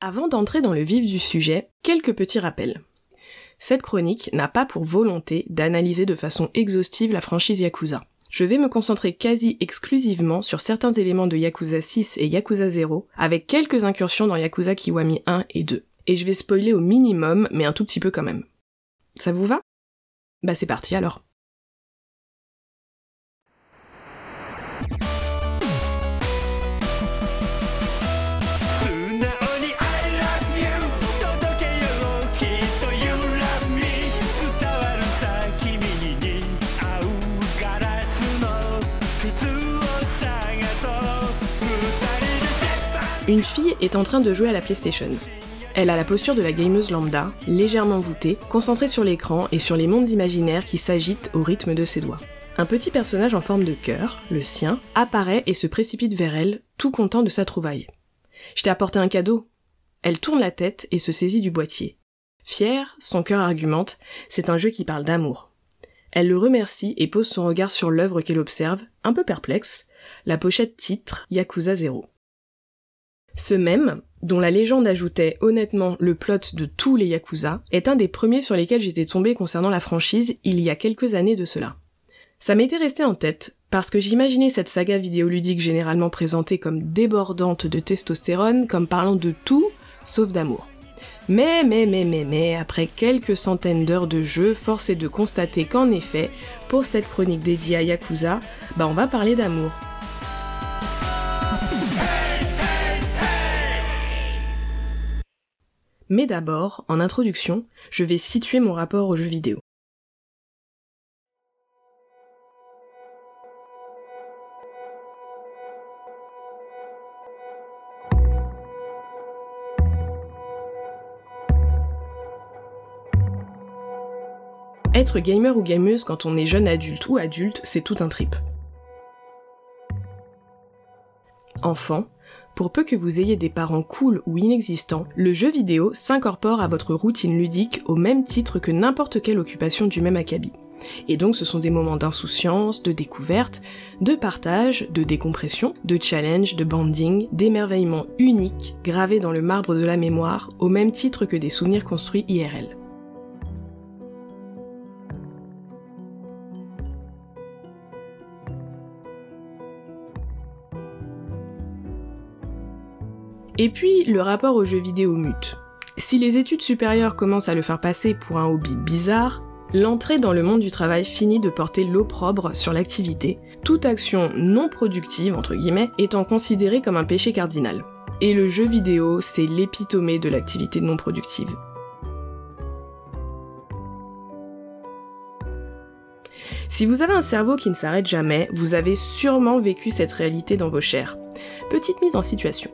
Avant d'entrer dans le vif du sujet, quelques petits rappels. Cette chronique n'a pas pour volonté d'analyser de façon exhaustive la franchise Yakuza. Je vais me concentrer quasi exclusivement sur certains éléments de Yakuza 6 et Yakuza 0, avec quelques incursions dans Yakuza Kiwami 1 et 2. Et je vais spoiler au minimum, mais un tout petit peu quand même. Ça vous va? Bah c'est parti alors. Une fille est en train de jouer à la PlayStation. Elle a la posture de la gameuse lambda, légèrement voûtée, concentrée sur l'écran et sur les mondes imaginaires qui s'agitent au rythme de ses doigts. Un petit personnage en forme de cœur, le sien, apparaît et se précipite vers elle, tout content de sa trouvaille. Je t'ai apporté un cadeau. Elle tourne la tête et se saisit du boîtier. Fière, son cœur argumente, c'est un jeu qui parle d'amour. Elle le remercie et pose son regard sur l'œuvre qu'elle observe, un peu perplexe, la pochette titre Yakuza 0. Ce même, dont la légende ajoutait honnêtement le plot de tous les Yakuza, est un des premiers sur lesquels j'étais tombé concernant la franchise il y a quelques années de cela. Ça m'était resté en tête, parce que j'imaginais cette saga vidéoludique généralement présentée comme débordante de testostérone, comme parlant de tout, sauf d'amour. Mais, mais, mais, mais, mais, après quelques centaines d'heures de jeu, force est de constater qu'en effet, pour cette chronique dédiée à Yakuza, bah on va parler d'amour. Mais d'abord, en introduction, je vais situer mon rapport aux jeux vidéo. Être gamer ou gameuse quand on est jeune adulte ou adulte, c'est tout un trip. Enfant, pour peu que vous ayez des parents cool ou inexistants, le jeu vidéo s'incorpore à votre routine ludique au même titre que n'importe quelle occupation du même acabit. Et donc ce sont des moments d'insouciance, de découverte, de partage, de décompression, de challenge, de banding, d'émerveillement unique gravés dans le marbre de la mémoire au même titre que des souvenirs construits IRL. Et puis, le rapport aux jeux vidéo mute. Si les études supérieures commencent à le faire passer pour un hobby bizarre, l'entrée dans le monde du travail finit de porter l'opprobre sur l'activité, toute action non productive, entre guillemets, étant considérée comme un péché cardinal. Et le jeu vidéo, c'est l'épitomée de l'activité non productive. Si vous avez un cerveau qui ne s'arrête jamais, vous avez sûrement vécu cette réalité dans vos chairs. Petite mise en situation.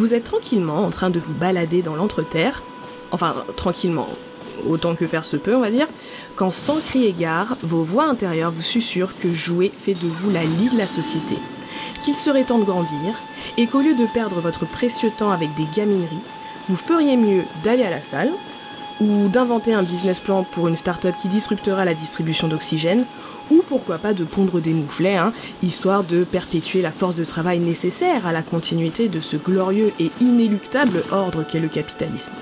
Vous êtes tranquillement en train de vous balader dans l'entreterre, enfin tranquillement, autant que faire se peut on va dire, quand sans cri égard, vos voix intérieures vous susurrent que jouer fait de vous la lie de la société, qu'il serait temps de grandir, et qu'au lieu de perdre votre précieux temps avec des gamineries, vous feriez mieux d'aller à la salle, ou d'inventer un business plan pour une start-up qui disruptera la distribution d'oxygène, ou pourquoi pas de pondre des mouflets, hein, histoire de perpétuer la force de travail nécessaire à la continuité de ce glorieux et inéluctable ordre qu'est le capitalisme.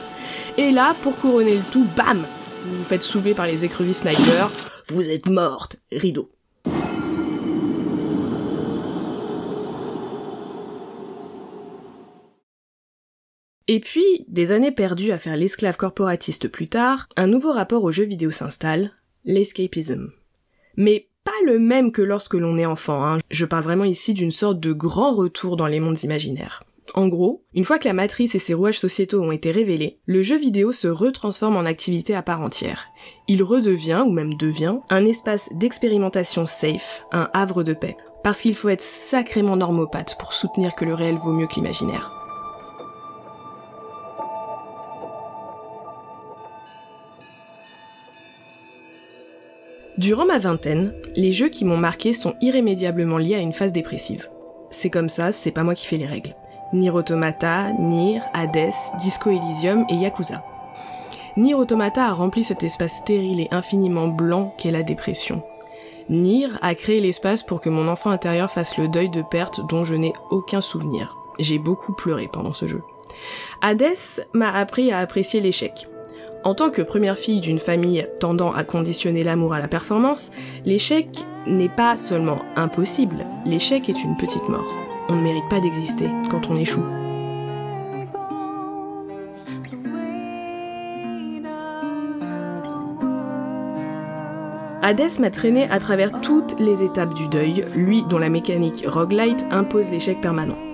Et là, pour couronner le tout, bam Vous vous faites soulever par les écrevisses sniper, vous êtes morte, rideau. Et puis, des années perdues à faire l'esclave corporatiste plus tard, un nouveau rapport aux jeux vidéo s'installe, l'escapism. Mais pas le même que lorsque l'on est enfant, hein. je parle vraiment ici d'une sorte de grand retour dans les mondes imaginaires. En gros, une fois que la matrice et ses rouages sociétaux ont été révélés, le jeu vidéo se retransforme en activité à part entière. Il redevient, ou même devient, un espace d'expérimentation safe, un havre de paix. Parce qu'il faut être sacrément normopathe pour soutenir que le réel vaut mieux que l'imaginaire. Durant ma vingtaine, les jeux qui m'ont marqué sont irrémédiablement liés à une phase dépressive. C'est comme ça, c'est pas moi qui fais les règles. Nier Automata, Nier, Hades, Disco Elysium et Yakuza. Nier Automata a rempli cet espace stérile et infiniment blanc qu'est la dépression. Nier a créé l'espace pour que mon enfant intérieur fasse le deuil de perte dont je n'ai aucun souvenir. J'ai beaucoup pleuré pendant ce jeu. Hades m'a appris à apprécier l'échec. En tant que première fille d'une famille tendant à conditionner l'amour à la performance, l'échec n'est pas seulement impossible, l'échec est une petite mort. On ne mérite pas d'exister quand on échoue. Hades m'a traîné à travers toutes les étapes du deuil, lui dont la mécanique roguelite impose l'échec permanent.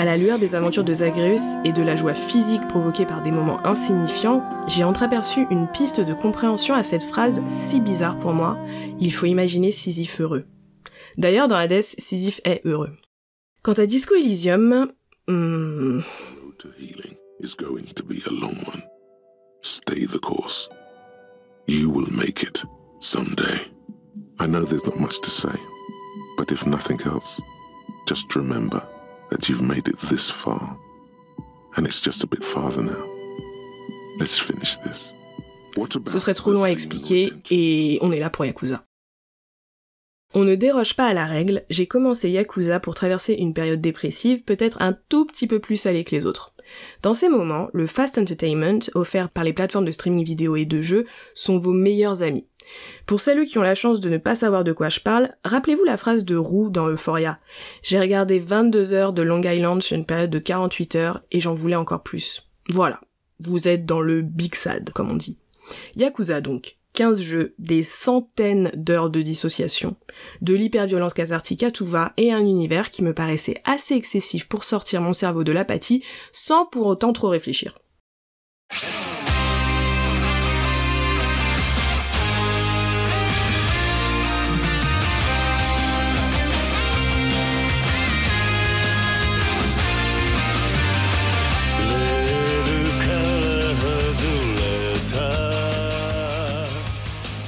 À la lueur des aventures de Zagreus et de la joie physique provoquée par des moments insignifiants, j'ai entreaperçu une piste de compréhension à cette phrase si bizarre pour moi, il faut imaginer Sisyphe heureux. D'ailleurs, dans Hades, Sisyphe est heureux. Quant à Disco Elysium, hmm... Someday. That you've made it this far. And it's just a bit farther now. Let's finish this. Ce serait trop long à expliquer et on est là pour Yakuza. On ne déroge pas à la règle, j'ai commencé Yakuza pour traverser une période dépressive peut-être un tout petit peu plus salée que les autres. Dans ces moments, le fast entertainment offert par les plateformes de streaming vidéo et de jeux sont vos meilleurs amis. Pour celles qui ont la chance de ne pas savoir de quoi je parle, rappelez-vous la phrase de Roux dans Euphoria. J'ai regardé 22 heures de Long Island sur une période de 48 heures et j'en voulais encore plus. Voilà. Vous êtes dans le big sad, comme on dit. Yakuza donc. 15 jeux, des centaines d'heures de dissociation, de l'hyperviolence cathartique à tout va et un univers qui me paraissait assez excessif pour sortir mon cerveau de l'apathie sans pour autant trop réfléchir.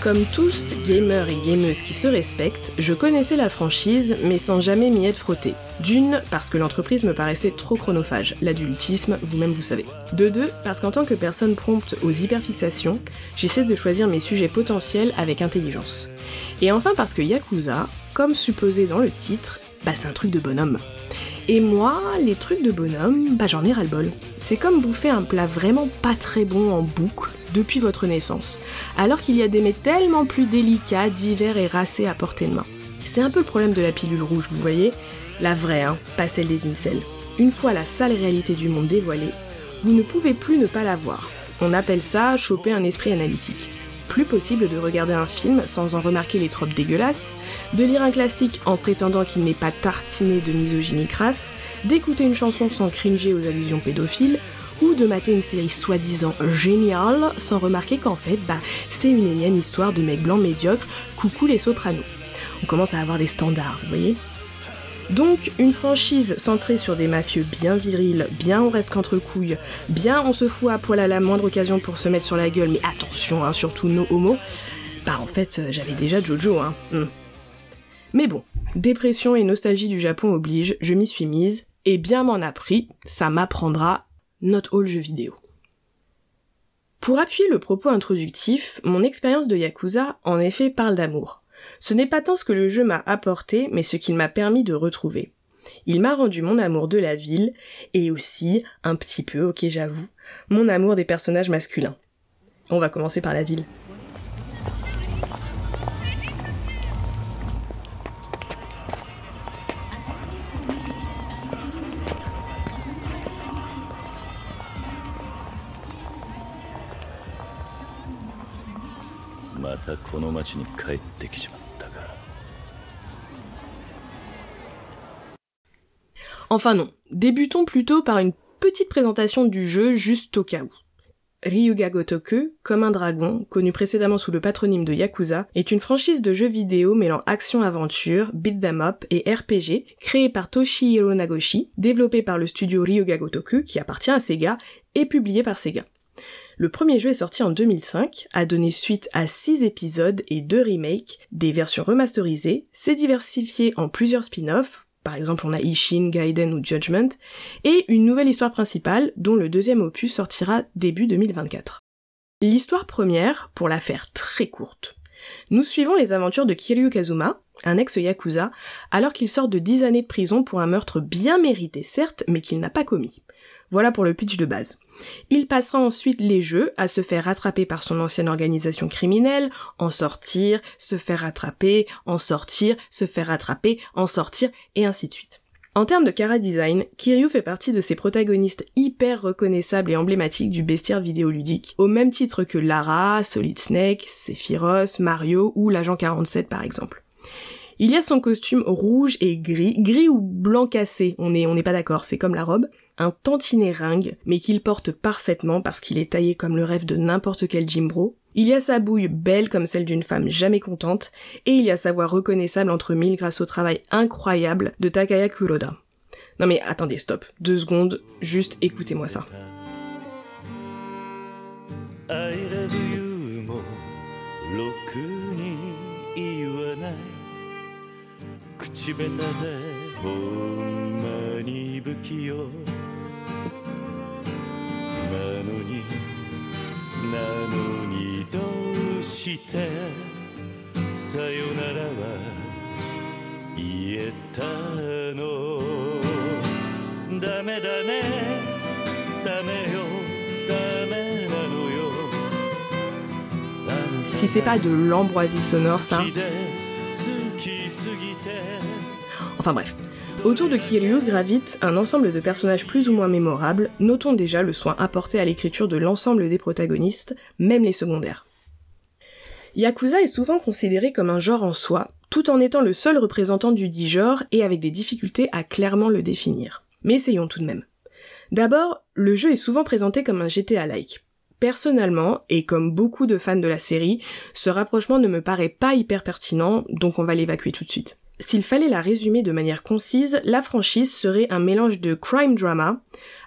Comme tous gamers et gameuses qui se respectent, je connaissais la franchise mais sans jamais m'y être frotté. D'une, parce que l'entreprise me paraissait trop chronophage, l'adultisme, vous-même vous savez. De deux, parce qu'en tant que personne prompte aux hyperfixations, j'essaie de choisir mes sujets potentiels avec intelligence. Et enfin parce que Yakuza, comme supposé dans le titre, bah c'est un truc de bonhomme. Et moi, les trucs de bonhomme, bah j'en ai ras-le-bol. C'est comme bouffer un plat vraiment pas très bon en boucle depuis votre naissance, alors qu'il y a des mets tellement plus délicats, divers et racés à portée de main. C'est un peu le problème de la pilule rouge, vous voyez La vraie, hein, pas celle des incels. Une fois la sale réalité du monde dévoilée, vous ne pouvez plus ne pas la voir. On appelle ça choper un esprit analytique. Plus possible de regarder un film sans en remarquer les tropes dégueulasses, de lire un classique en prétendant qu'il n'est pas tartiné de misogynie crasse, d'écouter une chanson sans cringer aux allusions pédophiles, ou de mater une série soi-disant géniale sans remarquer qu'en fait, bah, c'est une énième histoire de mecs blancs médiocres, coucou les sopranos. On commence à avoir des standards, vous voyez donc, une franchise centrée sur des mafieux bien virils, bien on reste qu'entre couilles, bien on se fout à poil à la moindre occasion pour se mettre sur la gueule, mais attention, hein, surtout nos homos, bah en fait, euh, j'avais déjà Jojo, hein. Hmm. Mais bon, dépression et nostalgie du Japon oblige, je m'y suis mise, et bien m'en a pris, ça m'apprendra not all jeu vidéo. Pour appuyer le propos introductif, mon expérience de Yakuza en effet parle d'amour. Ce n'est pas tant ce que le jeu m'a apporté, mais ce qu'il m'a permis de retrouver. Il m'a rendu mon amour de la ville, et aussi, un petit peu, ok j'avoue, mon amour des personnages masculins. On va commencer par la ville. Enfin non, débutons plutôt par une petite présentation du jeu juste au cas où. Ryuga Gotoku, comme un dragon, connu précédemment sous le patronyme de Yakuza, est une franchise de jeux vidéo mêlant action-aventure, beat them up et RPG, créée par Toshihiro Nagoshi, développée par le studio Ryuga Gotoku, qui appartient à Sega, et publié par Sega. Le premier jeu est sorti en 2005, a donné suite à 6 épisodes et 2 remakes, des versions remasterisées, s'est diversifié en plusieurs spin-offs, par exemple on a Ishin, Gaiden ou Judgment, et une nouvelle histoire principale dont le deuxième opus sortira début 2024. L'histoire première, pour la faire très courte, nous suivons les aventures de Kiryu Kazuma, un ex-yakuza, alors qu'il sort de 10 années de prison pour un meurtre bien mérité certes, mais qu'il n'a pas commis. Voilà pour le pitch de base. Il passera ensuite les jeux à se faire rattraper par son ancienne organisation criminelle, en sortir, se faire rattraper, en sortir, se faire rattraper, en sortir, et ainsi de suite. En termes de cara design, Kiryu fait partie de ces protagonistes hyper reconnaissables et emblématiques du bestiaire vidéoludique, au même titre que Lara, Solid Snake, Sephiroth, Mario ou l'agent 47 par exemple. Il y a son costume rouge et gris, gris ou blanc cassé, on n'est pas d'accord, c'est comme la robe, un tantinet ringue, mais qu'il porte parfaitement parce qu'il est taillé comme le rêve de n'importe quel Jimbro. Il y a sa bouille belle comme celle d'une femme jamais contente, et il y a sa voix reconnaissable entre mille grâce au travail incroyable de Takaya Kuroda. Non mais attendez, stop, deux secondes, juste écoutez-moi ça. Si c'est pas de l'ambroisie sonore, ça. Enfin bref. Autour de Kiryu gravite un ensemble de personnages plus ou moins mémorables, notons déjà le soin apporté à l'écriture de l'ensemble des protagonistes, même les secondaires. Yakuza est souvent considéré comme un genre en soi, tout en étant le seul représentant du dit genre et avec des difficultés à clairement le définir. Mais essayons tout de même. D'abord, le jeu est souvent présenté comme un GTA-like. Personnellement, et comme beaucoup de fans de la série, ce rapprochement ne me paraît pas hyper pertinent, donc on va l'évacuer tout de suite. S'il fallait la résumer de manière concise, la franchise serait un mélange de crime drama.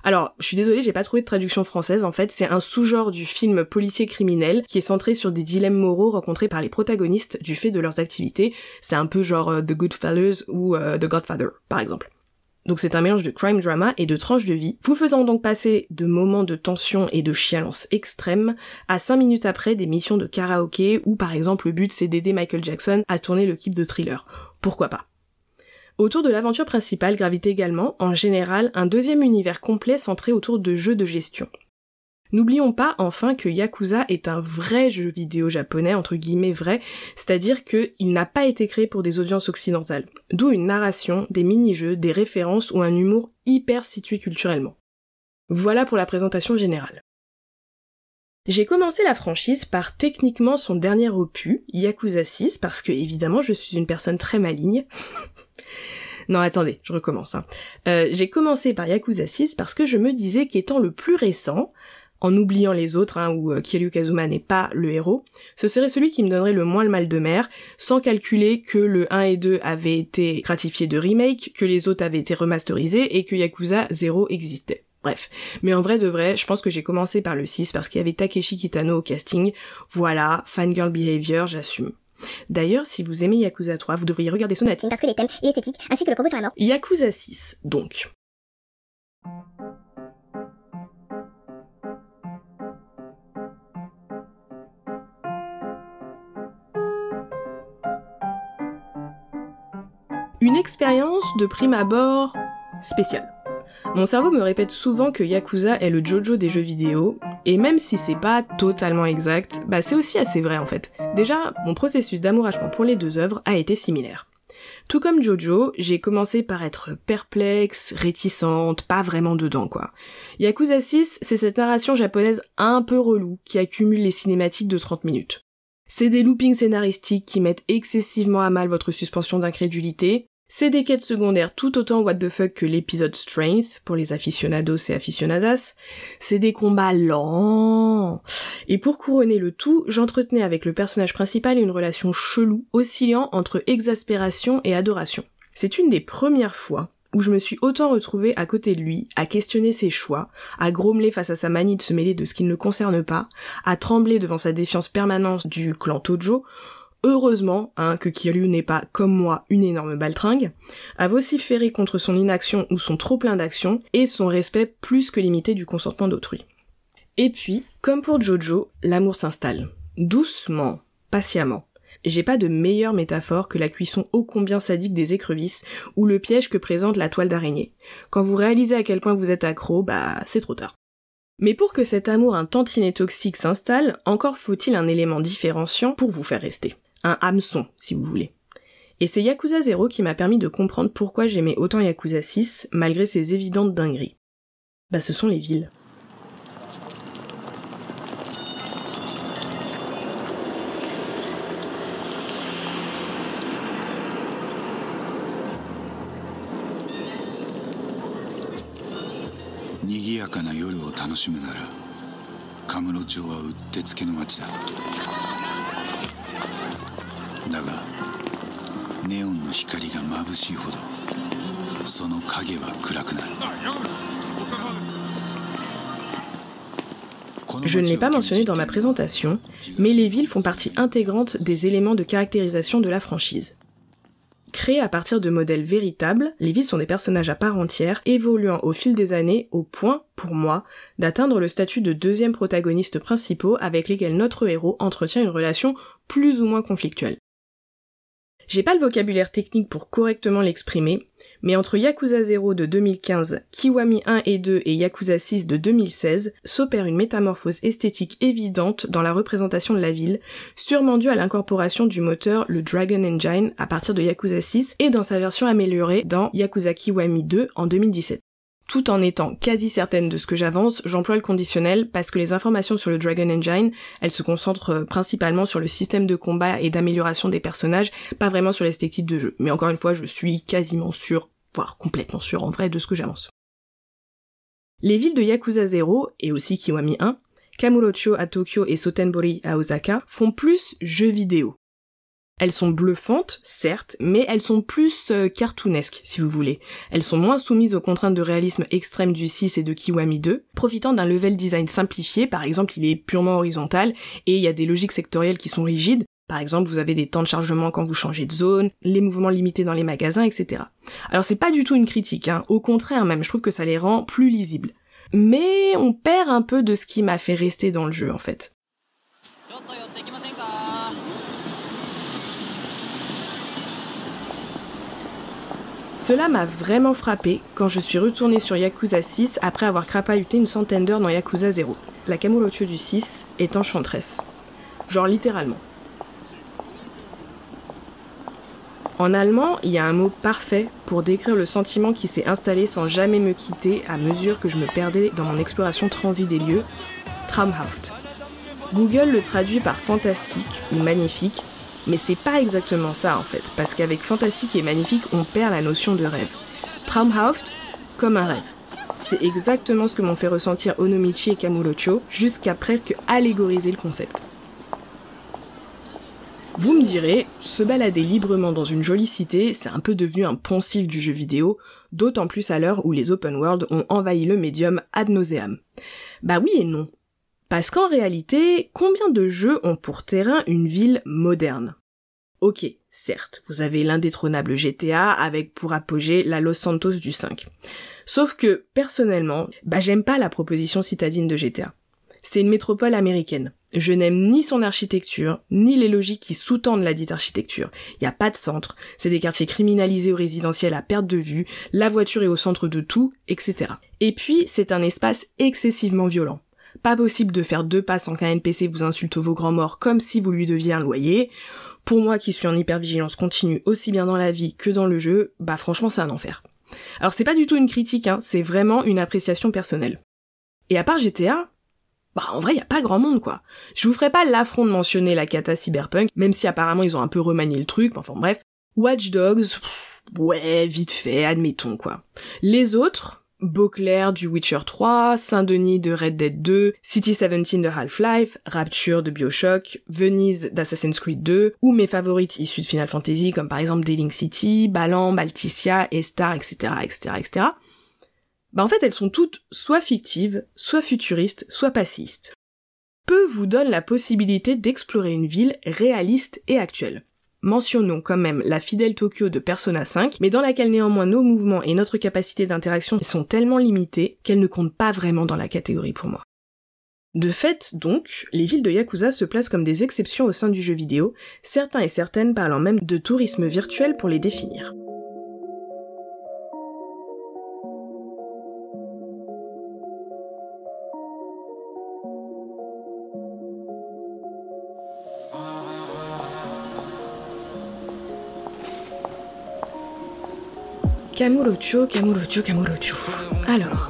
Alors, je suis désolée, j'ai pas trouvé de traduction française, en fait, c'est un sous-genre du film policier criminel qui est centré sur des dilemmes moraux rencontrés par les protagonistes du fait de leurs activités. C'est un peu genre euh, The Goodfellas ou euh, The Godfather, par exemple. Donc c'est un mélange de crime drama et de tranches de vie, vous faisant donc passer de moments de tension et de chialance extrême à 5 minutes après des missions de karaoké où par exemple le but c'est d'aider Michael Jackson à tourner le clip de thriller. Pourquoi pas? Autour de l'aventure principale gravitait également, en général, un deuxième univers complet centré autour de jeux de gestion. N'oublions pas enfin que Yakuza est un vrai jeu vidéo japonais, entre guillemets vrai, c'est-à-dire qu'il n'a pas été créé pour des audiences occidentales. D'où une narration, des mini-jeux, des références ou un humour hyper situé culturellement. Voilà pour la présentation générale. J'ai commencé la franchise par techniquement son dernier opus, Yakuza 6, parce que évidemment je suis une personne très maligne. non attendez, je recommence. Hein. Euh, j'ai commencé par Yakuza 6 parce que je me disais qu'étant le plus récent, en oubliant les autres, hein, où euh, Kiryu Kazuma n'est pas le héros, ce serait celui qui me donnerait le moins le mal de mer, sans calculer que le 1 et 2 avaient été gratifiés de remake, que les autres avaient été remasterisés et que Yakuza 0 existait. Bref. Mais en vrai de vrai, je pense que j'ai commencé par le 6 parce qu'il y avait Takeshi Kitano au casting. Voilà, fangirl behavior, j'assume. D'ailleurs, si vous aimez Yakuza 3, vous devriez regarder son parce que les thèmes et l'esthétique, ainsi que le propos sur la mort. Yakuza 6, donc. Une expérience de prime abord spéciale. Mon cerveau me répète souvent que Yakuza est le Jojo des jeux vidéo, et même si c'est pas totalement exact, bah c'est aussi assez vrai en fait. Déjà, mon processus d'amouragement pour les deux œuvres a été similaire. Tout comme Jojo, j'ai commencé par être perplexe, réticente, pas vraiment dedans quoi. Yakuza 6, c'est cette narration japonaise un peu relou qui accumule les cinématiques de 30 minutes. C'est des loopings scénaristiques qui mettent excessivement à mal votre suspension d'incrédulité. C'est des quêtes secondaires tout autant what the fuck que l'épisode Strength pour les aficionados et aficionadas. C'est des combats lents. Et pour couronner le tout, j'entretenais avec le personnage principal une relation chelou, oscillant entre exaspération et adoration. C'est une des premières fois où je me suis autant retrouvée à côté de lui, à questionner ses choix, à grommeler face à sa manie de se mêler de ce qui ne le concerne pas, à trembler devant sa défiance permanente du clan Tojo, heureusement hein, que Kiryu n'est pas, comme moi, une énorme baltringue, à vociférer contre son inaction ou son trop plein d'action, et son respect plus que limité du consentement d'autrui. Et puis, comme pour Jojo, l'amour s'installe. Doucement, patiemment. J'ai pas de meilleure métaphore que la cuisson ô combien sadique des écrevisses ou le piège que présente la toile d'araignée. Quand vous réalisez à quel point vous êtes accro, bah c'est trop tard. Mais pour que cet amour un tantinet toxique s'installe, encore faut-il un élément différenciant pour vous faire rester. Un hameçon, si vous voulez. Et c'est Yakuza 0 qui m'a permis de comprendre pourquoi j'aimais autant Yakuza 6, malgré ses évidentes dingueries. Bah ce sont les villes. Je ne l'ai pas mentionné dans ma présentation, mais les villes font partie intégrante des éléments de caractérisation de la franchise. Créées à partir de modèles véritables, les villes sont des personnages à part entière, évoluant au fil des années au point, pour moi, d'atteindre le statut de deuxième protagoniste principaux avec lesquels notre héros entretient une relation plus ou moins conflictuelle. J'ai pas le vocabulaire technique pour correctement l'exprimer, mais entre Yakuza 0 de 2015, Kiwami 1 et 2 et Yakuza 6 de 2016, s'opère une métamorphose esthétique évidente dans la représentation de la ville, sûrement due à l'incorporation du moteur le Dragon Engine à partir de Yakuza 6 et dans sa version améliorée dans Yakuza Kiwami 2 en 2017. Tout en étant quasi certaine de ce que j'avance, j'emploie le conditionnel parce que les informations sur le Dragon Engine, elles se concentrent euh, principalement sur le système de combat et d'amélioration des personnages, pas vraiment sur l'esthétique de jeu. Mais encore une fois, je suis quasiment sûr, voire complètement sûr en vrai de ce que j'avance. Les villes de Yakuza 0 et aussi Kiwami 1, Kamurocho à Tokyo et Sotenbori à Osaka font plus jeux vidéo. Elles sont bluffantes, certes, mais elles sont plus euh, cartoonesques, si vous voulez. Elles sont moins soumises aux contraintes de réalisme extrême du 6 et de Kiwami 2, profitant d'un level design simplifié, par exemple il est purement horizontal, et il y a des logiques sectorielles qui sont rigides, par exemple, vous avez des temps de chargement quand vous changez de zone, les mouvements limités dans les magasins, etc. Alors c'est pas du tout une critique, hein. au contraire même, je trouve que ça les rend plus lisibles. Mais on perd un peu de ce qui m'a fait rester dans le jeu en fait. Cela m'a vraiment frappé quand je suis retournée sur Yakuza 6 après avoir crapahuté une centaine d'heures dans Yakuza 0. La Kamurocho du 6 est enchanteresse. Genre littéralement. En allemand, il y a un mot parfait pour décrire le sentiment qui s'est installé sans jamais me quitter à mesure que je me perdais dans mon exploration transit des lieux, Traumhaft. Google le traduit par fantastique ou magnifique, mais c'est pas exactement ça en fait, parce qu'avec fantastique et magnifique, on perd la notion de rêve. Traumhaft, comme un rêve. C'est exactement ce que m'ont fait ressentir Onomichi et Kamurocho, jusqu'à presque allégoriser le concept. Vous me direz, se balader librement dans une jolie cité, c'est un peu devenu un poncif du jeu vidéo, d'autant plus à l'heure où les open world ont envahi le médium ad nauseam. Bah oui et non. Parce qu'en réalité, combien de jeux ont pour terrain une ville moderne? Ok, certes, vous avez l'indétrônable GTA avec pour apogée la Los Santos du 5. Sauf que, personnellement, bah j'aime pas la proposition citadine de GTA. C'est une métropole américaine. Je n'aime ni son architecture, ni les logiques qui sous-tendent la dite architecture. Il n'y a pas de centre, c'est des quartiers criminalisés ou résidentiels à perte de vue, la voiture est au centre de tout, etc. Et puis, c'est un espace excessivement violent. Pas possible de faire deux pas sans qu'un NPC vous insulte vos grands morts comme si vous lui deviez un loyer. Pour moi qui suis en hypervigilance continue aussi bien dans la vie que dans le jeu, bah franchement c'est un enfer. Alors c'est pas du tout une critique, hein, c'est vraiment une appréciation personnelle. Et à part GTA, bah en vrai y a pas grand monde quoi. Je vous ferai pas l'affront de mentionner la cata cyberpunk, même si apparemment ils ont un peu remanié le truc, enfin bref. Watch Dogs, ouais, vite fait, admettons quoi. Les autres, Beauclair du Witcher 3, Saint-Denis de Red Dead 2, City 17 de Half-Life, Rapture de Bioshock, Venise d'Assassin's Creed 2, ou mes favorites issues de Final Fantasy comme par exemple Dealing City, Balan, Balticia, Estar, etc., etc., etc. Bah en fait elles sont toutes soit fictives, soit futuristes, soit passistes. Peu vous donne la possibilité d'explorer une ville réaliste et actuelle. Mentionnons quand même la fidèle Tokyo de Persona 5, mais dans laquelle néanmoins nos mouvements et notre capacité d'interaction sont tellement limités qu'elle ne compte pas vraiment dans la catégorie pour moi. De fait, donc, les villes de Yakuza se placent comme des exceptions au sein du jeu vidéo, certains et certaines parlant même de tourisme virtuel pour les définir. Kamurocho, Kamurocho, Kamurocho. Alors,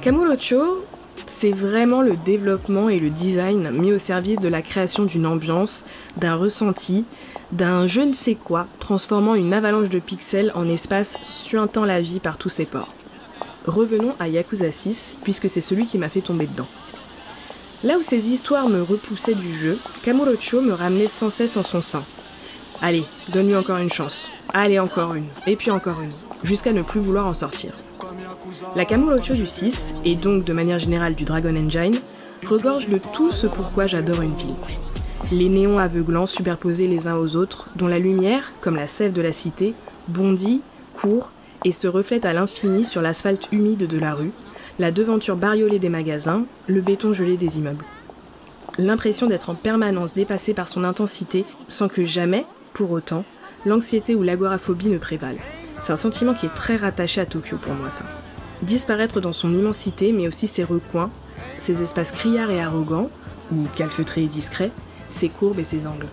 Kamurocho, c'est vraiment le développement et le design mis au service de la création d'une ambiance, d'un ressenti, d'un je ne sais quoi, transformant une avalanche de pixels en espace suintant la vie par tous ses ports. Revenons à Yakuza 6, puisque c'est celui qui m'a fait tomber dedans. Là où ces histoires me repoussaient du jeu, Kamurocho me ramenait sans cesse en son sein. Allez, donne-lui encore une chance. Allez, encore une. Et puis encore une. Jusqu'à ne plus vouloir en sortir. La Kamurocho du 6, et donc de manière générale du Dragon Engine, regorge de tout ce pourquoi j'adore une ville. Les néons aveuglants superposés les uns aux autres, dont la lumière, comme la sève de la cité, bondit, court et se reflète à l'infini sur l'asphalte humide de la rue, la devanture bariolée des magasins, le béton gelé des immeubles. L'impression d'être en permanence dépassé par son intensité sans que jamais, pour autant, l'anxiété ou l'agoraphobie ne prévalent. C'est un sentiment qui est très rattaché à Tokyo pour moi, ça. Disparaître dans son immensité, mais aussi ses recoins, ses espaces criards et arrogants, ou calfeutrés et discrets, ses courbes et ses angles.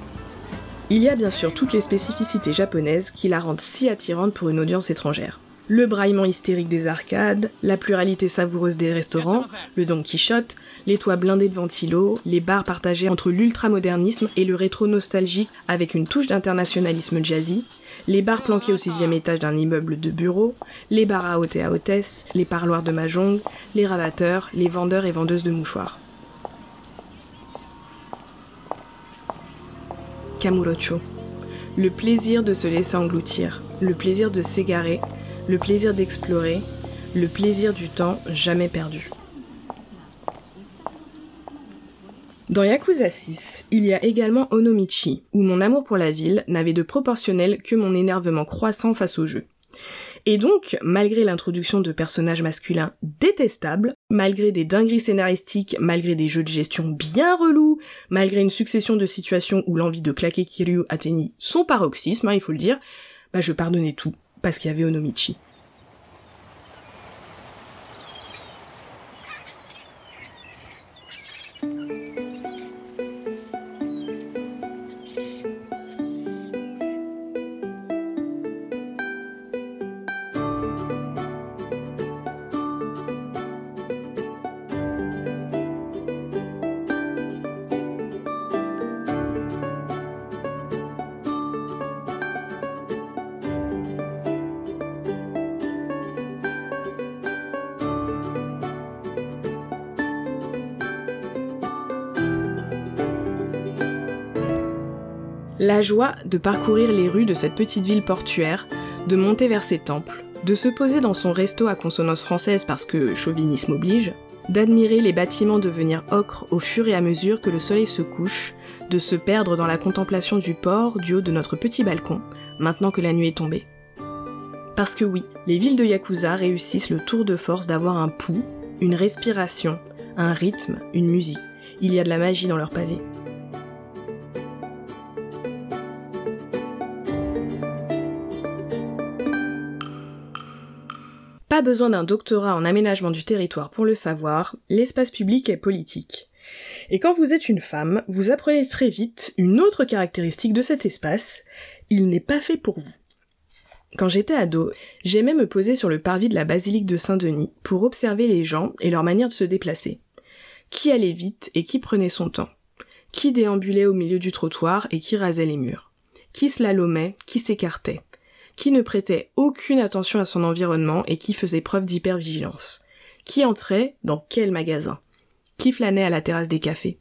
Il y a bien sûr toutes les spécificités japonaises qui la rendent si attirante pour une audience étrangère. Le braillement hystérique des arcades, la pluralité savoureuse des restaurants, le Don Quichotte, les toits blindés de ventilos, les bars partagés entre l'ultramodernisme et le rétro nostalgique avec une touche d'internationalisme jazzy, les bars planqués au sixième étage d'un immeuble de bureaux, les bars à hôtes à hôtesses, les parloirs de mahjong, les rabatteurs, les vendeurs et vendeuses de mouchoirs. Kamurocho. Le plaisir de se laisser engloutir, le plaisir de s'égarer, le plaisir d'explorer, le plaisir du temps jamais perdu. Dans Yakuza 6, il y a également Onomichi, où mon amour pour la ville n'avait de proportionnel que mon énervement croissant face au jeu. Et donc, malgré l'introduction de personnages masculins détestables, malgré des dingueries scénaristiques, malgré des jeux de gestion bien relous, malgré une succession de situations où l'envie de claquer Kiryu atteignit son paroxysme, hein, il faut le dire, bah je pardonnais tout, parce qu'il y avait Onomichi. La joie de parcourir les rues de cette petite ville portuaire, de monter vers ses temples, de se poser dans son resto à consonance française parce que chauvinisme oblige, d'admirer les bâtiments devenir ocre au fur et à mesure que le soleil se couche, de se perdre dans la contemplation du port du haut de notre petit balcon, maintenant que la nuit est tombée. Parce que oui, les villes de Yakuza réussissent le tour de force d'avoir un pouls, une respiration, un rythme, une musique. Il y a de la magie dans leurs pavés. Pas besoin d'un doctorat en aménagement du territoire pour le savoir, l'espace public est politique. Et quand vous êtes une femme, vous apprenez très vite une autre caractéristique de cet espace, il n'est pas fait pour vous. Quand j'étais ado, j'aimais me poser sur le parvis de la basilique de Saint-Denis pour observer les gens et leur manière de se déplacer. Qui allait vite et qui prenait son temps? Qui déambulait au milieu du trottoir et qui rasait les murs? Qui slalomait, qui s'écartait? Qui ne prêtait aucune attention à son environnement et qui faisait preuve d'hypervigilance. Qui entrait dans quel magasin? Qui flânait à la terrasse des cafés?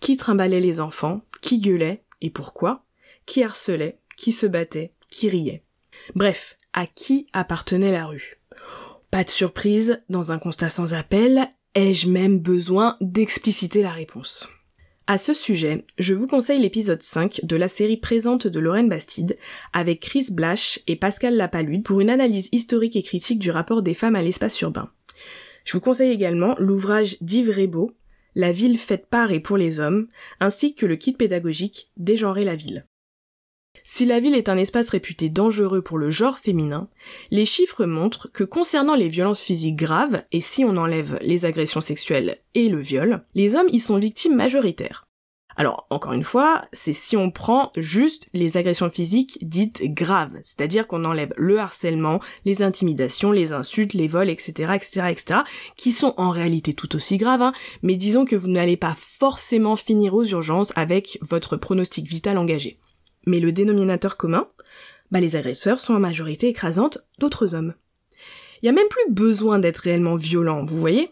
Qui trimballait les enfants? Qui gueulait? Et pourquoi? Qui harcelait? Qui se battait? Qui riait? Bref, à qui appartenait la rue? Pas de surprise, dans un constat sans appel, ai-je même besoin d'expliciter la réponse à ce sujet, je vous conseille l'épisode 5 de la série présente de Lorraine Bastide avec Chris Blash et Pascal Lapalude pour une analyse historique et critique du rapport des femmes à l'espace urbain. Je vous conseille également l'ouvrage d'Yves Rebaud, la ville faite par et pour les hommes, ainsi que le kit pédagogique Dégenrer la ville. Si la ville est un espace réputé dangereux pour le genre féminin, les chiffres montrent que concernant les violences physiques graves, et si on enlève les agressions sexuelles et le viol, les hommes y sont victimes majoritaires. Alors, encore une fois, c'est si on prend juste les agressions physiques dites graves, c'est-à-dire qu'on enlève le harcèlement, les intimidations, les insultes, les vols, etc., etc., etc., qui sont en réalité tout aussi graves, hein, mais disons que vous n'allez pas forcément finir aux urgences avec votre pronostic vital engagé. Mais le dénominateur commun, bah les agresseurs sont en majorité écrasante d'autres hommes. Il y a même plus besoin d'être réellement violent, vous voyez?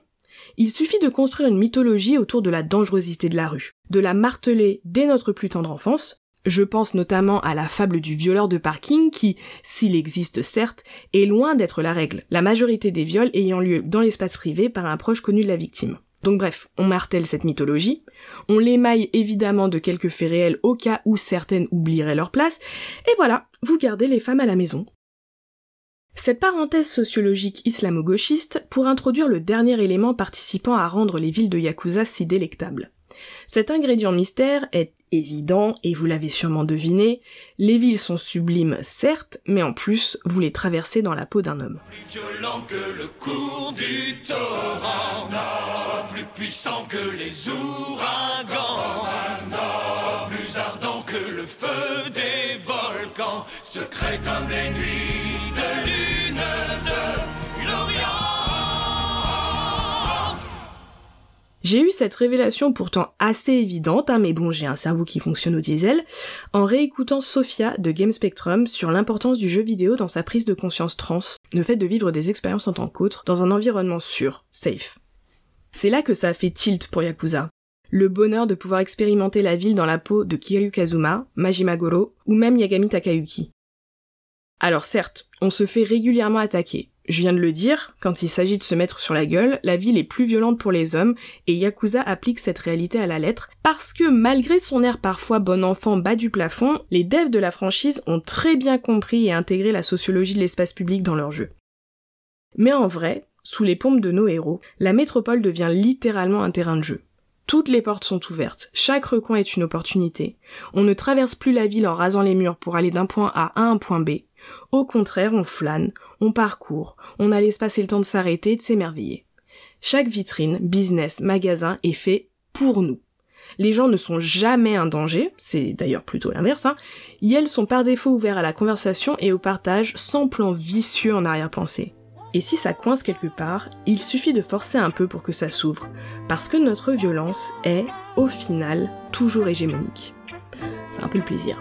Il suffit de construire une mythologie autour de la dangerosité de la rue, de la marteler dès notre plus tendre enfance. Je pense notamment à la fable du violeur de parking qui, s'il existe certes, est loin d'être la règle, la majorité des viols ayant lieu dans l'espace privé par un proche connu de la victime. Donc bref, on martèle cette mythologie, on l'émaille évidemment de quelques faits réels au cas où certaines oublieraient leur place, et voilà, vous gardez les femmes à la maison. Cette parenthèse sociologique islamo-gauchiste pour introduire le dernier élément participant à rendre les villes de Yakuza si délectables. Cet ingrédient mystère est évident, et vous l'avez sûrement deviné, les villes sont sublimes certes, mais en plus, vous les traversez dans la peau d'un homme. Plus violent que le cours du torrent, soit plus puissant que les ouragans, soit plus ardent que le feu des volcans, secret comme les nuits de lune J'ai eu cette révélation pourtant assez évidente, hein, mais bon, j'ai un cerveau qui fonctionne au diesel, en réécoutant Sophia de Game Spectrum sur l'importance du jeu vidéo dans sa prise de conscience trans, le fait de vivre des expériences en tant qu'autre dans un environnement sûr, safe. C'est là que ça a fait tilt pour Yakuza. Le bonheur de pouvoir expérimenter la ville dans la peau de Kiryu Kazuma, Majima Goro ou même Yagami Takayuki. Alors certes, on se fait régulièrement attaquer, je viens de le dire, quand il s'agit de se mettre sur la gueule, la ville est plus violente pour les hommes, et Yakuza applique cette réalité à la lettre, parce que malgré son air parfois bon enfant bas du plafond, les devs de la franchise ont très bien compris et intégré la sociologie de l'espace public dans leur jeu. Mais en vrai, sous les pompes de nos héros, la métropole devient littéralement un terrain de jeu. Toutes les portes sont ouvertes, chaque recoin est une opportunité. On ne traverse plus la ville en rasant les murs pour aller d'un point A à un point B. Au contraire, on flâne, on parcourt, on a l'espace et le temps de s'arrêter et de s'émerveiller. Chaque vitrine, business, magasin est fait pour nous. Les gens ne sont jamais un danger, c'est d'ailleurs plutôt l'inverse, hein. elles sont par défaut ouverts à la conversation et au partage sans plan vicieux en arrière-pensée. Et si ça coince quelque part, il suffit de forcer un peu pour que ça s'ouvre, parce que notre violence est, au final, toujours hégémonique. C'est un peu le plaisir.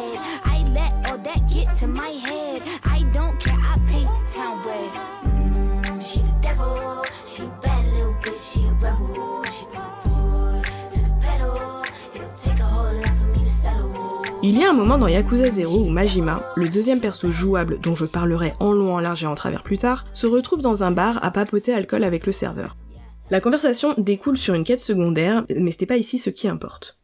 Il y a un moment dans Yakuza 0 où Majima, le deuxième perso jouable dont je parlerai en long, en large et en travers plus tard, se retrouve dans un bar à papoter alcool avec le serveur. La conversation découle sur une quête secondaire, mais c'était pas ici ce qui importe.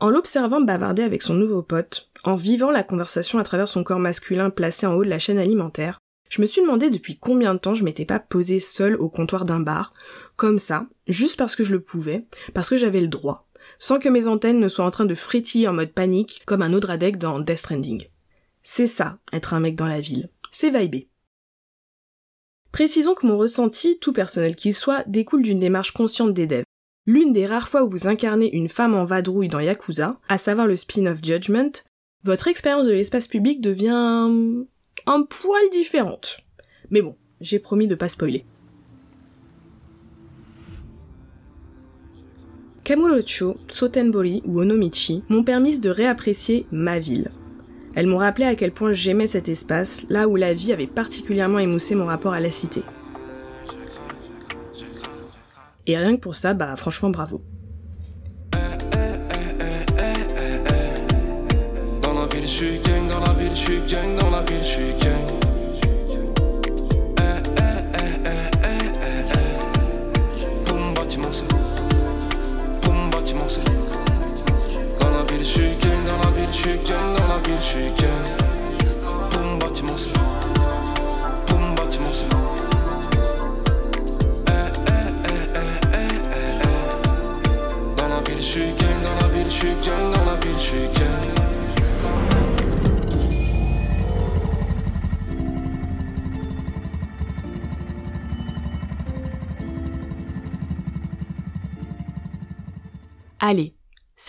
En l'observant bavarder avec son nouveau pote, en vivant la conversation à travers son corps masculin placé en haut de la chaîne alimentaire, je me suis demandé depuis combien de temps je m'étais pas posée seule au comptoir d'un bar, comme ça, juste parce que je le pouvais, parce que j'avais le droit, sans que mes antennes ne soient en train de frétiller en mode panique comme un Odradek dans Death Stranding. C'est ça, être un mec dans la ville. C'est vibé. Précisons que mon ressenti, tout personnel qu'il soit, découle d'une démarche consciente des devs. L'une des rares fois où vous incarnez une femme en vadrouille dans Yakuza, à savoir le spin-off Judgment, votre expérience de l'espace public devient un poil différente. Mais bon, j'ai promis de pas spoiler. Kamurocho, Sotenbori ou Onomichi m'ont permis de réapprécier ma ville. Elles m'ont rappelé à quel point j'aimais cet espace, là où la vie avait particulièrement émoussé mon rapport à la cité. Et rien que pour ça, bah franchement bravo.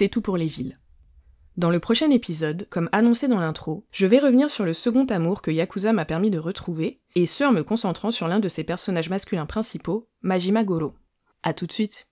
C'est tout pour les villes. Dans le prochain épisode, comme annoncé dans l'intro, je vais revenir sur le second amour que Yakuza m'a permis de retrouver, et ce en me concentrant sur l'un de ses personnages masculins principaux, Majima Goro. A tout de suite